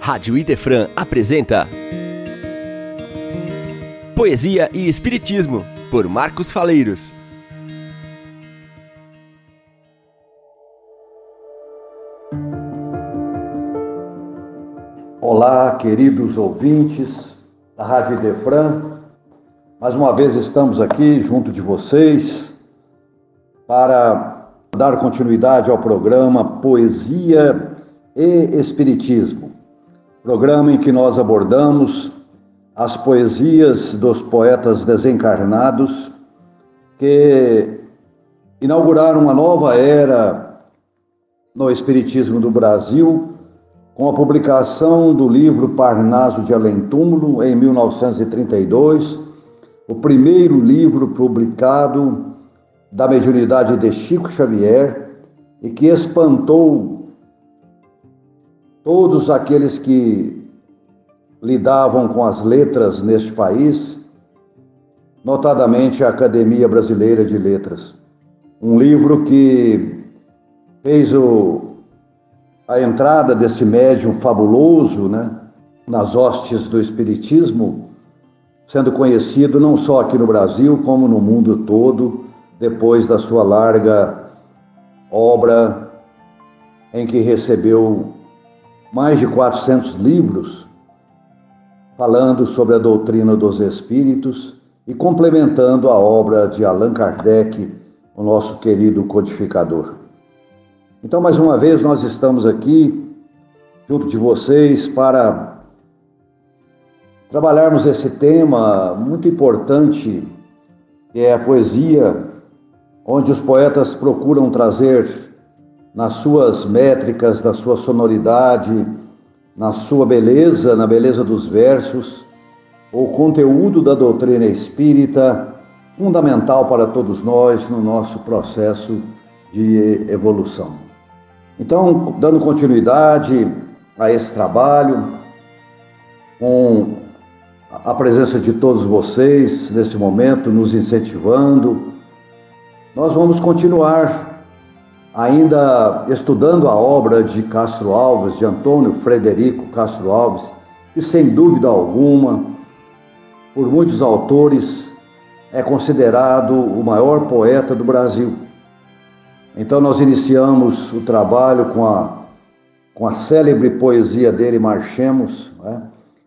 Rádio Idefran apresenta Poesia e Espiritismo, por Marcos Faleiros. Olá, queridos ouvintes da Rádio Idefran. Mais uma vez estamos aqui junto de vocês para dar continuidade ao programa Poesia e Espiritismo programa em que nós abordamos as poesias dos poetas desencarnados que inauguraram uma nova era no Espiritismo do Brasil com a publicação do livro Parnaso de Além Túmulo em 1932, o primeiro livro publicado da mediunidade de Chico Xavier e que espantou Todos aqueles que lidavam com as letras neste país, notadamente a Academia Brasileira de Letras. Um livro que fez o, a entrada desse médium fabuloso né, nas hostes do Espiritismo, sendo conhecido não só aqui no Brasil, como no mundo todo, depois da sua larga obra em que recebeu mais de 400 livros falando sobre a doutrina dos espíritos e complementando a obra de Allan Kardec, o nosso querido codificador. Então, mais uma vez, nós estamos aqui junto de vocês para trabalharmos esse tema muito importante, que é a poesia, onde os poetas procuram trazer nas suas métricas, na sua sonoridade, na sua beleza, na beleza dos versos, o conteúdo da doutrina espírita, fundamental para todos nós no nosso processo de evolução. Então, dando continuidade a esse trabalho, com a presença de todos vocês nesse momento, nos incentivando, nós vamos continuar ainda estudando a obra de Castro Alves, de Antônio Frederico Castro Alves, que sem dúvida alguma, por muitos autores, é considerado o maior poeta do Brasil. Então nós iniciamos o trabalho com a, com a célebre poesia dele, Marchemos, né?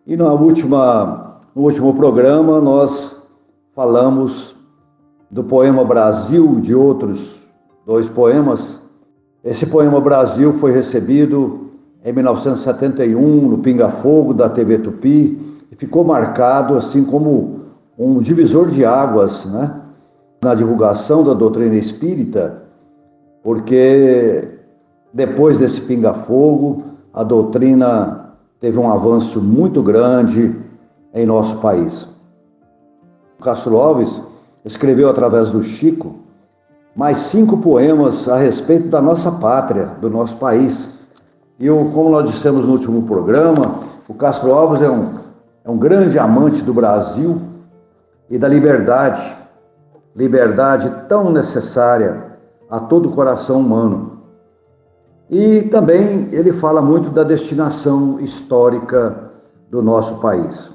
e na última, no último programa nós falamos do poema Brasil, de outros dois poemas. Esse poema Brasil foi recebido em 1971 no Pinga Fogo da TV Tupi e ficou marcado assim como um divisor de águas, né, na divulgação da doutrina espírita, porque depois desse Pinga Fogo, a doutrina teve um avanço muito grande em nosso país. Castro Alves escreveu através do Chico mais cinco poemas a respeito da nossa pátria, do nosso país. E eu, como nós dissemos no último programa, o Castro Alves é um, é um grande amante do Brasil e da liberdade, liberdade tão necessária a todo o coração humano. E também ele fala muito da destinação histórica do nosso país.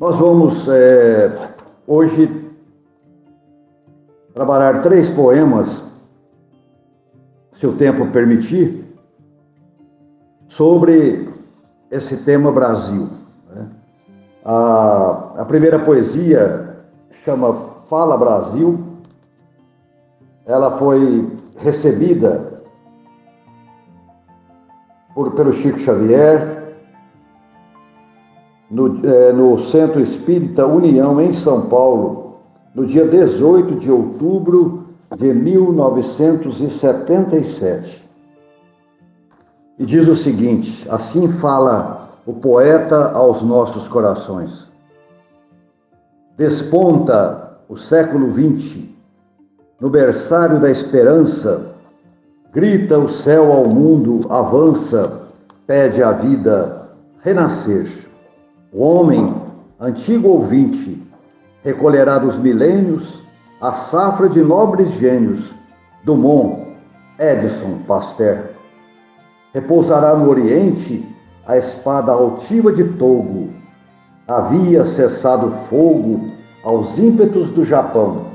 Nós vamos é, hoje trabalhar três poemas, se o tempo permitir, sobre esse tema Brasil. Né? A, a primeira poesia chama Fala Brasil. Ela foi recebida por, pelo Chico Xavier no, é, no Centro Espírita União, em São Paulo, no dia 18 de outubro de 1977. E diz o seguinte: assim fala o poeta aos nossos corações. Desponta o século XX, no berçário da esperança, grita o céu ao mundo, avança, pede a vida renascer. O homem, antigo ouvinte, recolherá dos milênios a safra de nobres gênios, Dumont, Edison, Pasteur. Repousará no Oriente a espada altiva de Togo. Havia cessado fogo aos ímpetos do Japão.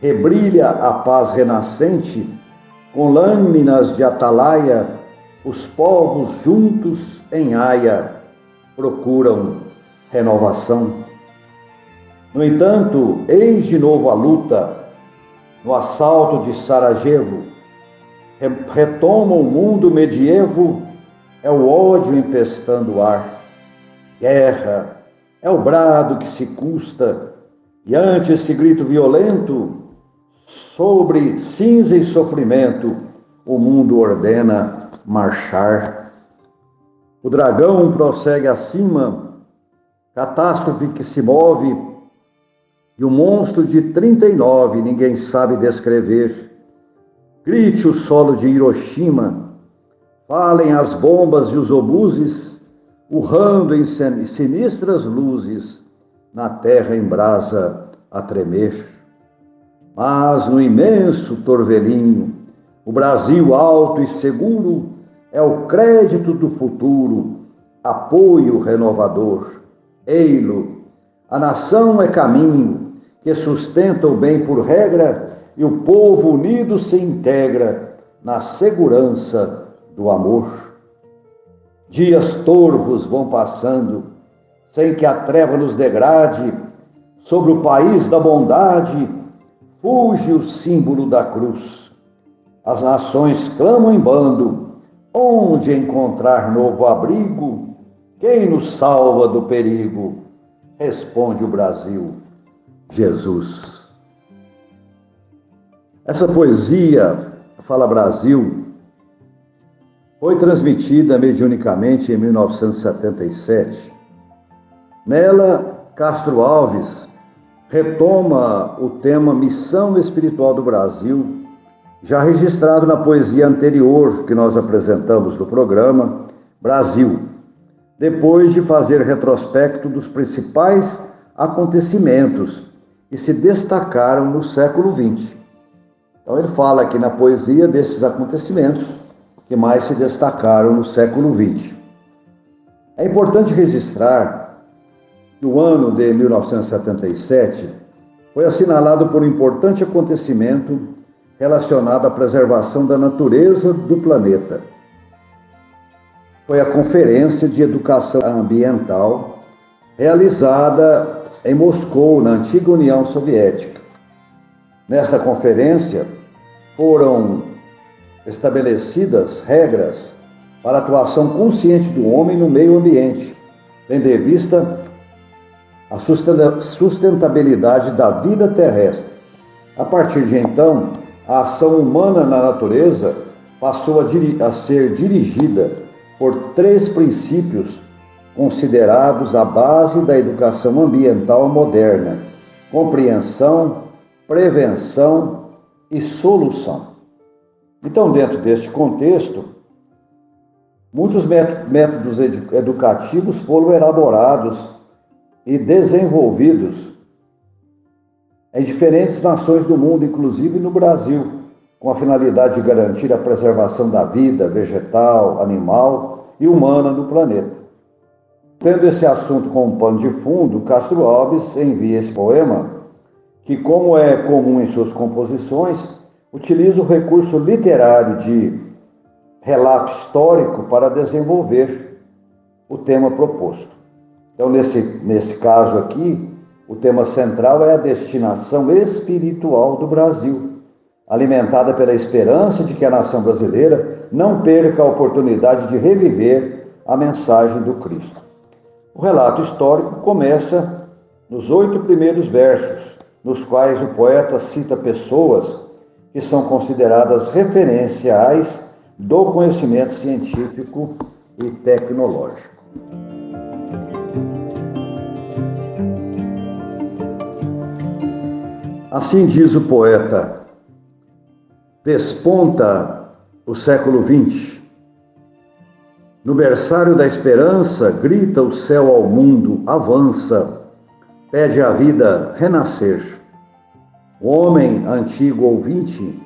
Rebrilha a paz renascente, com lâminas de atalaia, os povos juntos em aia procuram renovação. No entanto, eis de novo a luta no assalto de Sarajevo. Retoma o mundo medievo, é o ódio empestando o ar. Guerra é o brado que se custa, e ante esse grito violento, sobre cinza e sofrimento, o mundo ordena marchar. O dragão prossegue acima, catástrofe que se move, e o monstro de 39 ninguém sabe descrever. Grite o solo de Hiroshima, falem as bombas e os obuses, urrando em sinistras luzes, na terra em brasa a tremer. Mas no imenso torvelinho, o Brasil alto e seguro é o crédito do futuro, apoio renovador. Ei-lo, a nação é caminho que sustenta o bem por regra e o povo unido se integra na segurança do amor. Dias torvos vão passando, sem que a treva nos degrade, sobre o país da bondade, fuge o símbolo da cruz. As nações clamam em bando, onde encontrar novo abrigo? Quem nos salva do perigo? Responde o Brasil, Jesus. Essa poesia, Fala Brasil, foi transmitida mediunicamente em 1977. Nela, Castro Alves retoma o tema Missão Espiritual do Brasil, já registrado na poesia anterior que nós apresentamos no programa Brasil, depois de fazer retrospecto dos principais acontecimentos que se destacaram no século XX. Então ele fala aqui na poesia desses acontecimentos que mais se destacaram no século XX. É importante registrar no ano de 1977, foi assinalado por um importante acontecimento relacionado à preservação da natureza do planeta. Foi a Conferência de Educação Ambiental realizada em Moscou, na antiga União Soviética. Nesta conferência foram estabelecidas regras para a atuação consciente do homem no meio ambiente, tendo em vista a sustentabilidade da vida terrestre. A partir de então, a ação humana na natureza passou a, a ser dirigida por três princípios considerados a base da educação ambiental moderna: compreensão, prevenção e solução. Então, dentro deste contexto, muitos métodos educativos foram elaborados e desenvolvidos em diferentes nações do mundo, inclusive no Brasil, com a finalidade de garantir a preservação da vida vegetal, animal e humana no planeta. Tendo esse assunto como pano de fundo, Castro Alves envia esse poema, que, como é comum em suas composições, utiliza o recurso literário de relato histórico para desenvolver o tema proposto. Então, nesse, nesse caso aqui, o tema central é a destinação espiritual do Brasil, alimentada pela esperança de que a nação brasileira não perca a oportunidade de reviver a mensagem do Cristo. O relato histórico começa nos oito primeiros versos, nos quais o poeta cita pessoas que são consideradas referenciais do conhecimento científico e tecnológico. Assim diz o poeta, desponta o século XX. No berçário da esperança, grita o céu ao mundo, avança, pede a vida renascer. O homem antigo ouvinte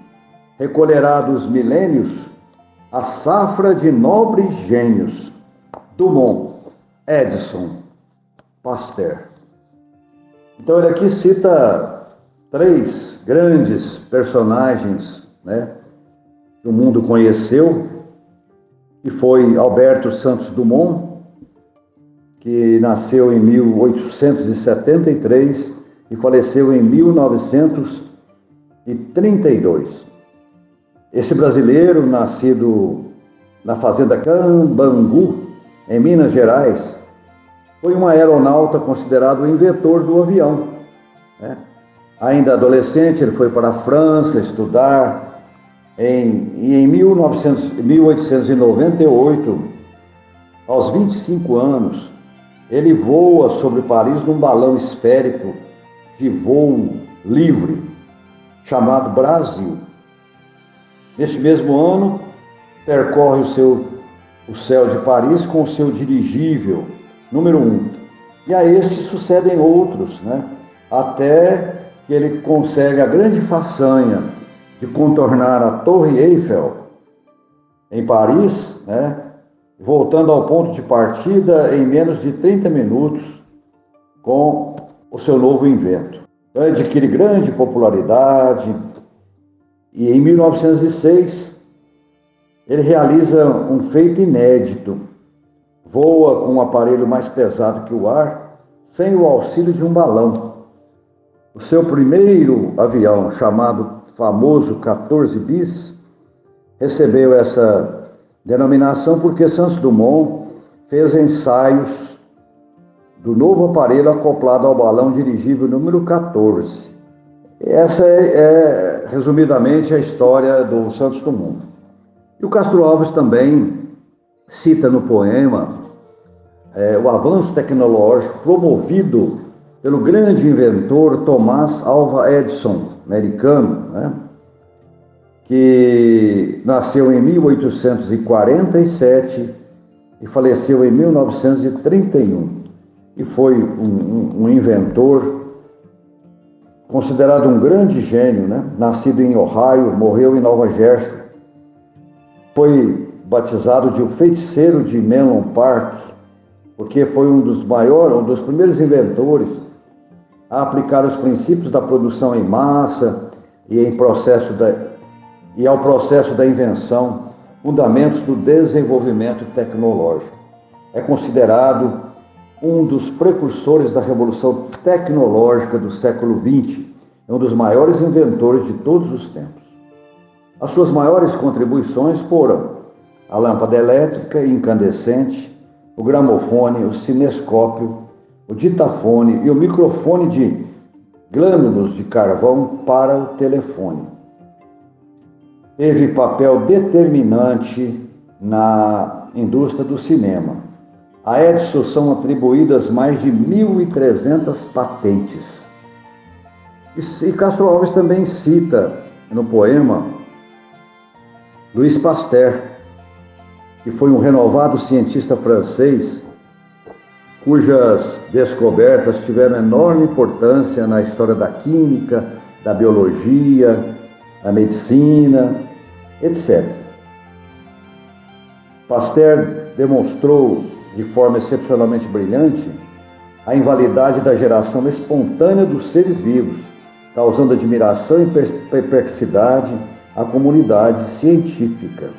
recolherá dos milênios a safra de nobres gênios, Dumont, Edison, Pasteur. Então ele aqui cita três grandes personagens né, que o mundo conheceu, que foi Alberto Santos Dumont, que nasceu em 1873 e faleceu em 1932. Esse brasileiro, nascido na fazenda Cambangu, em Minas Gerais, foi um aeronauta considerado o inventor do avião. Né? Ainda adolescente, ele foi para a França estudar em, em 1900, 1898, aos 25 anos, ele voa sobre Paris num balão esférico de voo livre, chamado Brasil. Neste mesmo ano, percorre o, seu, o céu de Paris com o seu dirigível, número um. E a este sucedem outros, né? até que ele consegue a grande façanha de contornar a Torre Eiffel em Paris, né? voltando ao ponto de partida em menos de 30 minutos com o seu novo invento. Então, adquire grande popularidade e em 1906 ele realiza um feito inédito. Voa com um aparelho mais pesado que o ar, sem o auxílio de um balão. O seu primeiro avião, chamado famoso 14 bis, recebeu essa Denominação porque Santos Dumont fez ensaios do novo aparelho acoplado ao balão dirigível número 14. Essa é, é resumidamente, a história do Santos Dumont. E o Castro Alves também cita no poema é, o avanço tecnológico promovido pelo grande inventor Thomas Alva Edison, americano, né? que nasceu em 1847 e faleceu em 1931 e foi um, um, um inventor considerado um grande gênio, né? Nascido em Ohio, morreu em Nova Jersey. Foi batizado de o feiticeiro de Menlo Park, porque foi um dos maiores, um dos primeiros inventores a aplicar os princípios da produção em massa e em processo da e ao processo da invenção, fundamentos do desenvolvimento tecnológico. É considerado um dos precursores da revolução tecnológica do século XX, é um dos maiores inventores de todos os tempos. As suas maiores contribuições foram a lâmpada elétrica incandescente, o gramofone, o cinescópio, o ditafone e o microfone de glânulos de carvão para o telefone teve papel determinante na indústria do cinema. A Edison são atribuídas mais de 1.300 patentes. E Castro Alves também cita no poema Louis Pasteur, que foi um renovado cientista francês cujas descobertas tiveram enorme importância na história da química, da biologia, da medicina, etc. Pasteur demonstrou de forma excepcionalmente brilhante a invalidade da geração espontânea dos seres vivos, causando admiração e perplexidade à comunidade científica.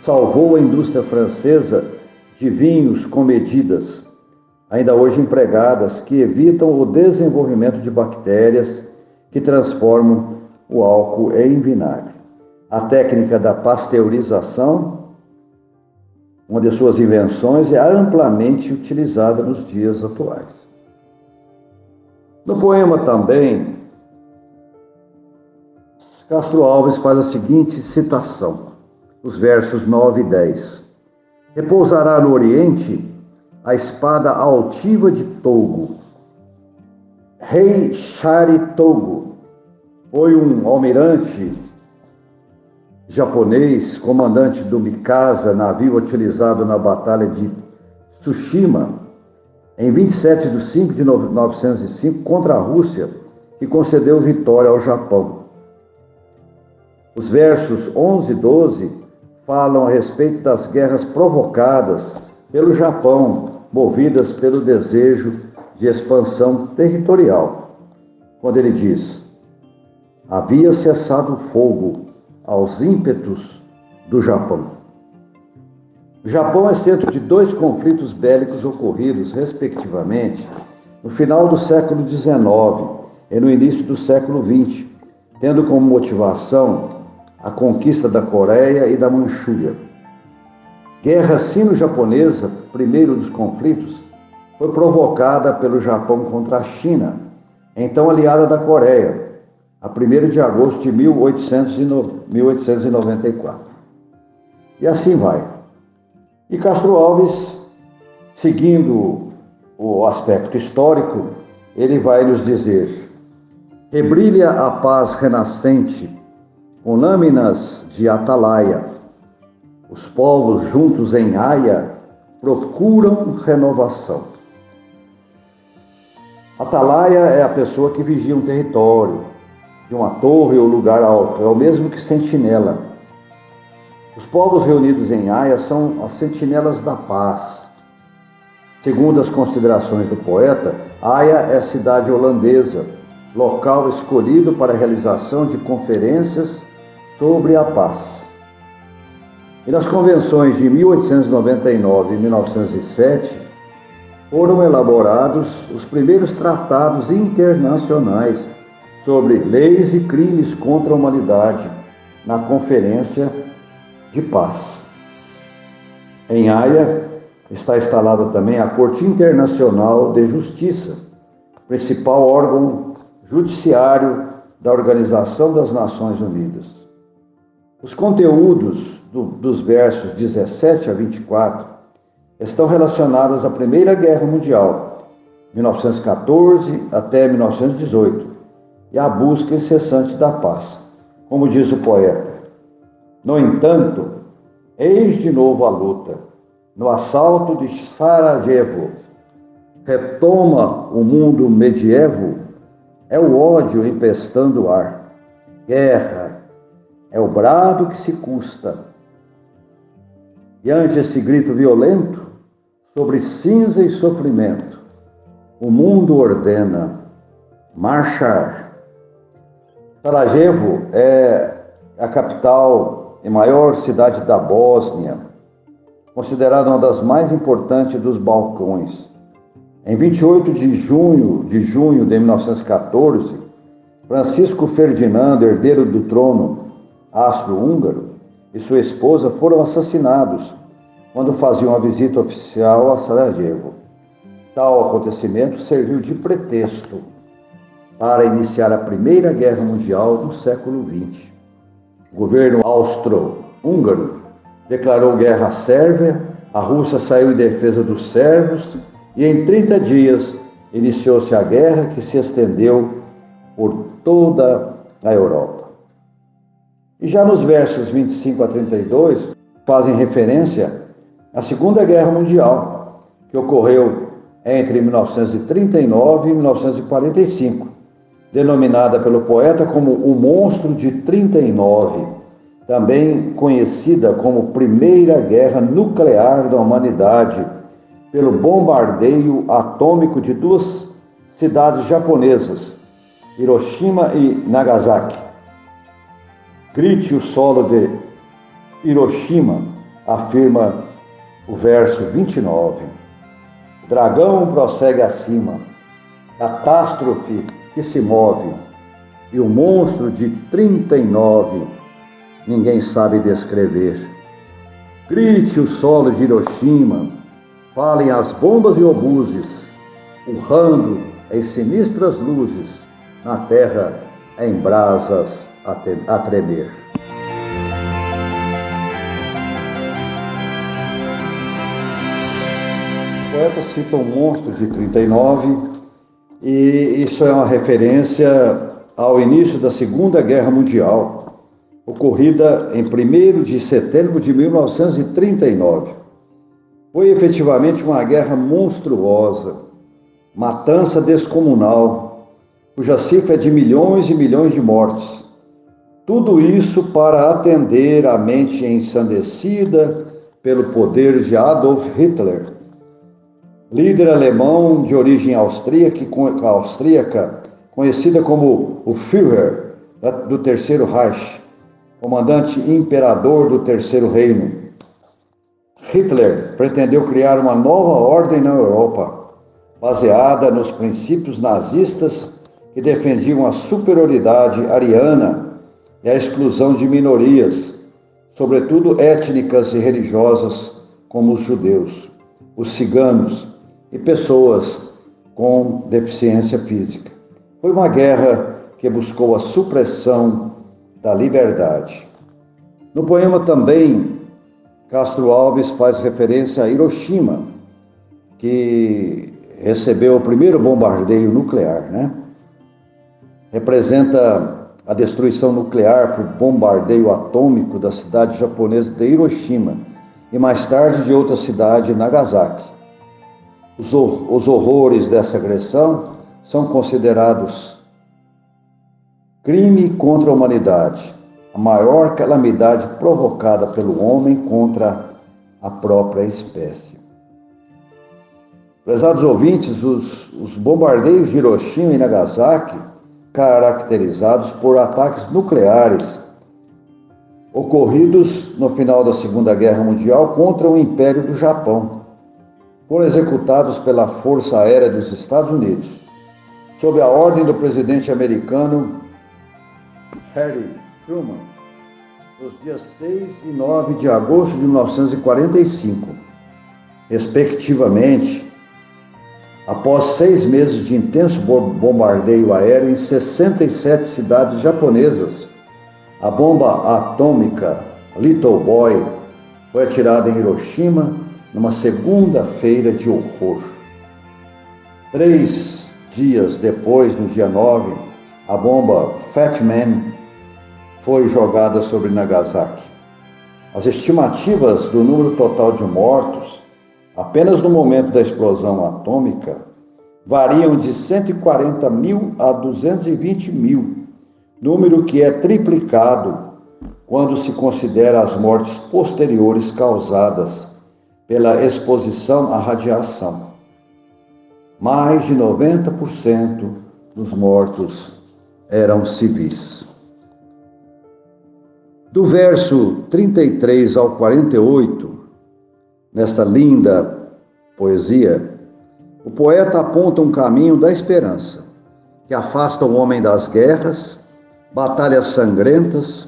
Salvou a indústria francesa de vinhos com medidas, ainda hoje empregadas, que evitam o desenvolvimento de bactérias que transformam o álcool em vinagre. A técnica da pasteurização, uma de suas invenções, é amplamente utilizada nos dias atuais. No poema também, Castro Alves faz a seguinte citação, os versos 9 e 10. Repousará no Oriente a espada altiva de Togo. Rei Charitogo foi um almirante japonês, comandante do Mikasa, navio utilizado na Batalha de Tsushima, em 27 de 5 de 1905, contra a Rússia, que concedeu vitória ao Japão. Os versos 11 e 12 falam a respeito das guerras provocadas pelo Japão, movidas pelo desejo de expansão territorial. Quando ele diz: havia cessado o fogo aos ímpetos do Japão. O Japão é centro de dois conflitos bélicos ocorridos, respectivamente, no final do século XIX e no início do século XX, tendo como motivação a conquista da Coreia e da Manchúria. Guerra sino-japonesa, primeiro dos conflitos, foi provocada pelo Japão contra a China, então aliada da Coreia, a 1 de agosto de 1894. E assim vai. E Castro Alves, seguindo o aspecto histórico, ele vai nos dizer: rebrilha a paz renascente com lâminas de atalaia os povos juntos em Haia procuram renovação. Atalaia é a pessoa que vigia um território, de uma torre ou lugar alto, é o mesmo que sentinela. Os povos reunidos em Haia são as sentinelas da paz. Segundo as considerações do poeta, Haia é cidade holandesa, local escolhido para a realização de conferências sobre a paz. E nas convenções de 1899 e 1907 foram elaborados os primeiros tratados internacionais sobre leis e crimes contra a humanidade na Conferência de Paz. Em Haia está instalada também a Corte Internacional de Justiça, principal órgão judiciário da Organização das Nações Unidas. Os conteúdos do, dos versos 17 a 24 estão relacionados à Primeira Guerra Mundial, 1914 até 1918, e à busca incessante da paz. Como diz o poeta: No entanto, eis de novo a luta, no assalto de Sarajevo. Retoma o mundo medievo, é o ódio empestando o ar. Guerra, é o brado que se custa. E ante esse grito violento, sobre cinza e sofrimento, o mundo ordena marchar. Sarajevo é a capital e maior cidade da Bósnia, considerada uma das mais importantes dos Balcões. Em 28 de junho de junho de 1914, Francisco Ferdinando, herdeiro do trono, astro-húngaro, e sua esposa foram assassinados quando faziam uma visita oficial a Sarajevo. Tal acontecimento serviu de pretexto para iniciar a Primeira Guerra Mundial no século XX. O governo austro-húngaro declarou guerra à Sérvia, a Rússia saiu em defesa dos sérvios e em 30 dias iniciou-se a guerra que se estendeu por toda a Europa. E já nos versos 25 a 32, fazem referência à Segunda Guerra Mundial, que ocorreu entre 1939 e 1945, denominada pelo poeta como o Monstro de 39, também conhecida como Primeira Guerra Nuclear da Humanidade, pelo bombardeio atômico de duas cidades japonesas, Hiroshima e Nagasaki Grite o solo de Hiroshima, afirma o verso 29. O dragão prossegue acima, catástrofe que se move, e o monstro de 39 ninguém sabe descrever. Grite o solo de Hiroshima, falem as bombas e obuses, urrando em sinistras luzes, na terra em brasas a tremer. O poeta cita um monstro de 39 e isso é uma referência ao início da Segunda Guerra Mundial, ocorrida em 1 de setembro de 1939. Foi efetivamente uma guerra monstruosa, matança descomunal, cuja cifra é de milhões e milhões de mortes tudo isso para atender a mente ensandecida pelo poder de Adolf Hitler, líder alemão de origem austríaca, conhecida como o Führer do Terceiro Reich, comandante imperador do Terceiro Reino. Hitler pretendeu criar uma nova ordem na Europa, baseada nos princípios nazistas que defendiam a superioridade ariana e a exclusão de minorias, sobretudo étnicas e religiosas, como os judeus, os ciganos e pessoas com deficiência física. Foi uma guerra que buscou a supressão da liberdade. No poema também, Castro Alves faz referência a Hiroshima, que recebeu o primeiro bombardeio nuclear, né? Representa a destruição nuclear por bombardeio atômico da cidade japonesa de Hiroshima e mais tarde de outra cidade, Nagasaki. Os, os horrores dessa agressão são considerados crime contra a humanidade, a maior calamidade provocada pelo homem contra a própria espécie. Prezados ouvintes, os, os bombardeios de Hiroshima e Nagasaki, caracterizados por ataques nucleares ocorridos no final da Segunda Guerra Mundial contra o Império do Japão, foram executados pela Força Aérea dos Estados Unidos, sob a ordem do presidente americano Harry Truman, nos dias 6 e 9 de agosto de 1945, respectivamente, após seis meses de intenso bombardeio aéreo em 67 cidades japonesas. A bomba atômica Little Boy foi atirada em Hiroshima numa segunda-feira de horror. Três dias depois, no dia 9, a bomba Fat Man foi jogada sobre Nagasaki. As estimativas do número total de mortos, apenas no momento da explosão atômica, variam de 140 mil a 220 mil, número que é triplicado quando se considera as mortes posteriores causadas pela exposição à radiação. Mais de 90% dos mortos eram civis. Do verso 33 ao 48, nesta linda poesia, o poeta aponta um caminho da esperança, que afasta o homem das guerras, batalhas sangrentas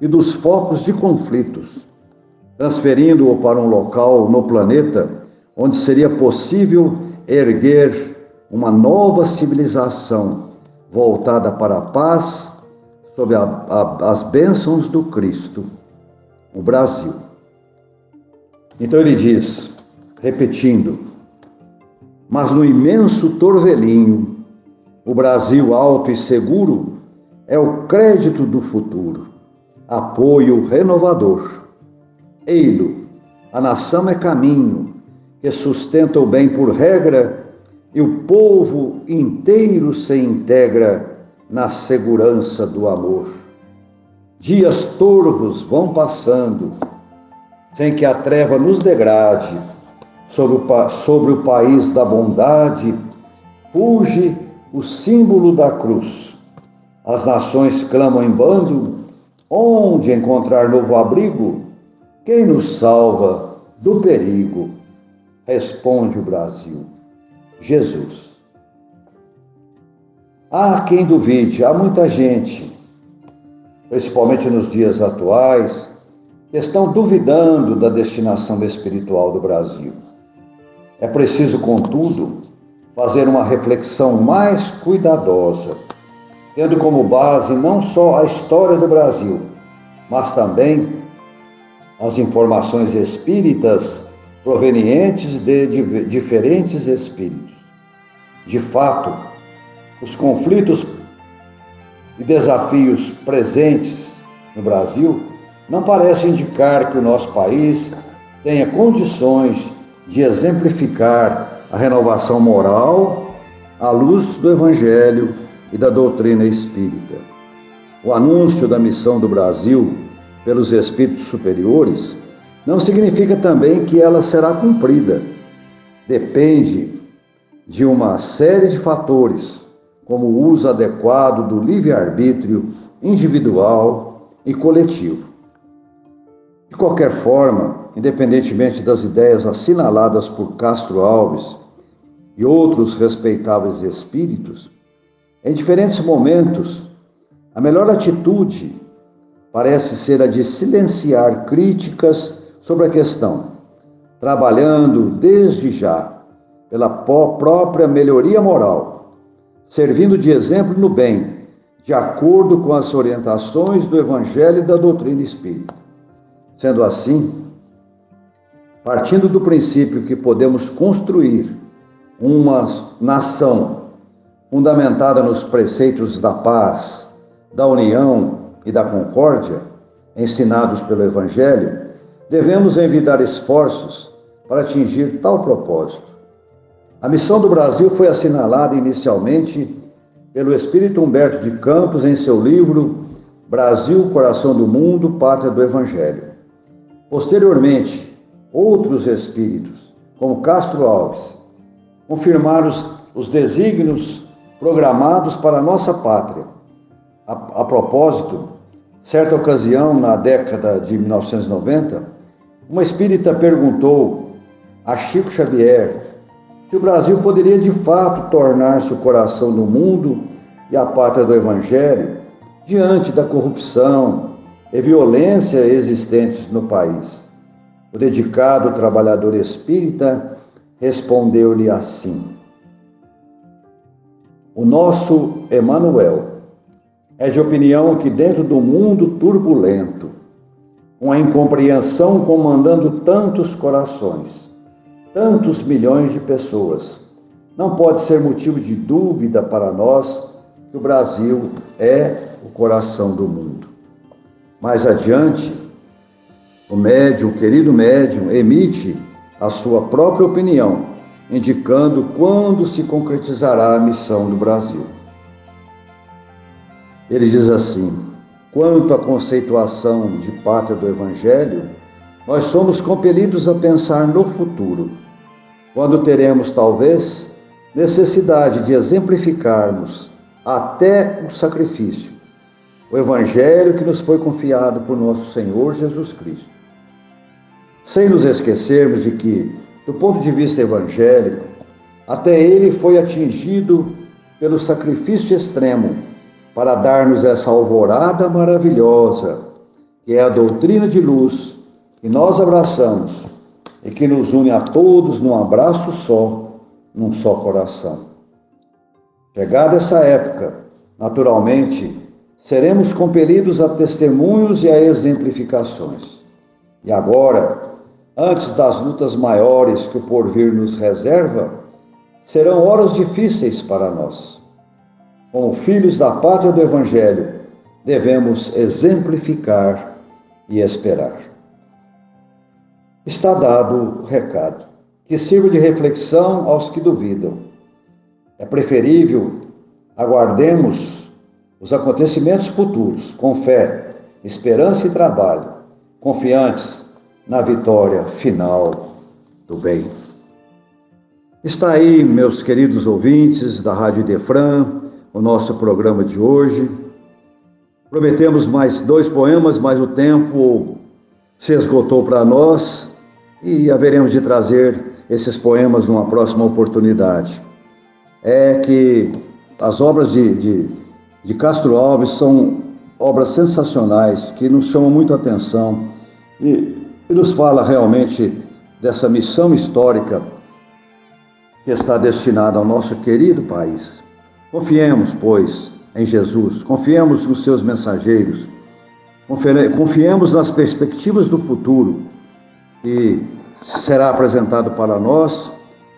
e dos focos de conflitos, transferindo-o para um local no planeta onde seria possível erguer uma nova civilização voltada para a paz sob a, a, as bênçãos do Cristo, o Brasil. Então ele diz, repetindo, mas no imenso torvelinho, o Brasil alto e seguro é o crédito do futuro, apoio renovador. Ei-lo, a nação é caminho que sustenta o bem por regra e o povo inteiro se integra na segurança do amor. Dias torvos vão passando, sem que a treva nos degrade, sobre o, sobre o país da bondade, fuge o símbolo da cruz. As nações clamam em bando, onde encontrar novo abrigo? Quem nos salva do perigo? Responde o Brasil. Jesus. Há quem duvide, há muita gente, principalmente nos dias atuais, estão duvidando da destinação espiritual do Brasil. É preciso, contudo, fazer uma reflexão mais cuidadosa, tendo como base não só a história do Brasil, mas também as informações espíritas provenientes de diferentes espíritos. De fato, os conflitos e desafios presentes no Brasil não parecem indicar que o nosso país tenha condições de exemplificar a renovação moral à luz do Evangelho e da doutrina espírita. O anúncio da missão do Brasil pelos espíritos superiores não significa também que ela será cumprida. Depende de uma série de fatores, como o uso adequado do livre-arbítrio individual e coletivo. Qualquer forma, independentemente das ideias assinaladas por Castro Alves e outros respeitáveis espíritos, em diferentes momentos, a melhor atitude parece ser a de silenciar críticas sobre a questão, trabalhando desde já pela própria melhoria moral, servindo de exemplo no bem, de acordo com as orientações do Evangelho e da doutrina espírita. Sendo assim, partindo do princípio que podemos construir uma nação fundamentada nos preceitos da paz, da união e da concórdia, ensinados pelo Evangelho, devemos envidar esforços para atingir tal propósito. A missão do Brasil foi assinalada inicialmente pelo Espírito Humberto de Campos em seu livro Brasil, Coração do Mundo, Pátria do Evangelho. Posteriormente, outros espíritos, como Castro Alves, confirmaram os, os desígnios programados para a nossa pátria. A, a propósito, certa ocasião, na década de 1990, uma espírita perguntou a Chico Xavier se o Brasil poderia de fato tornar-se o coração do mundo e a pátria do Evangelho diante da corrupção e violência existentes no país. O dedicado trabalhador espírita respondeu-lhe assim: O nosso Emanuel é de opinião que dentro do mundo turbulento, com a incompreensão comandando tantos corações, tantos milhões de pessoas, não pode ser motivo de dúvida para nós que o Brasil é o coração do mundo. Mais adiante, o médium, o querido médium, emite a sua própria opinião, indicando quando se concretizará a missão do Brasil. Ele diz assim: quanto à conceituação de pátria do Evangelho, nós somos compelidos a pensar no futuro, quando teremos, talvez, necessidade de exemplificarmos até o sacrifício, o Evangelho que nos foi confiado por nosso Senhor Jesus Cristo. Sem nos esquecermos de que, do ponto de vista evangélico, até ele foi atingido pelo sacrifício extremo para dar-nos essa alvorada maravilhosa, que é a doutrina de luz que nós abraçamos e que nos une a todos num abraço só, num só coração. Chegada essa época, naturalmente, seremos compelidos a testemunhos e a exemplificações. E agora, antes das lutas maiores que o porvir nos reserva, serão horas difíceis para nós. Como filhos da pátria do Evangelho, devemos exemplificar e esperar. Está dado o recado, que sirva de reflexão aos que duvidam. É preferível aguardemos os acontecimentos futuros com fé, esperança e trabalho, confiantes na vitória final do bem. Está aí, meus queridos ouvintes da Rádio Defran, o nosso programa de hoje. Prometemos mais dois poemas, mas o tempo se esgotou para nós e haveremos de trazer esses poemas numa próxima oportunidade. É que as obras de, de, de Castro Alves são obras sensacionais que nos chamam muito a atenção. E e nos fala realmente dessa missão histórica que está destinada ao nosso querido país. Confiemos, pois, em Jesus, confiemos nos seus mensageiros, confiemos nas perspectivas do futuro que será apresentado para nós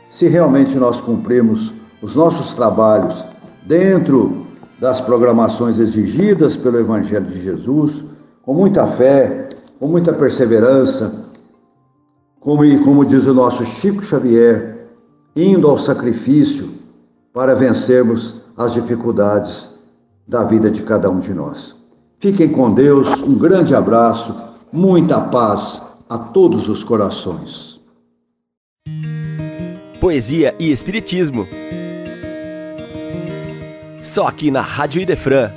se realmente nós cumprirmos os nossos trabalhos dentro das programações exigidas pelo Evangelho de Jesus, com muita fé, com muita perseverança, como, como diz o nosso Chico Xavier, indo ao sacrifício para vencermos as dificuldades da vida de cada um de nós. Fiquem com Deus, um grande abraço, muita paz a todos os corações. Poesia e Espiritismo. Só aqui na Rádio Idefran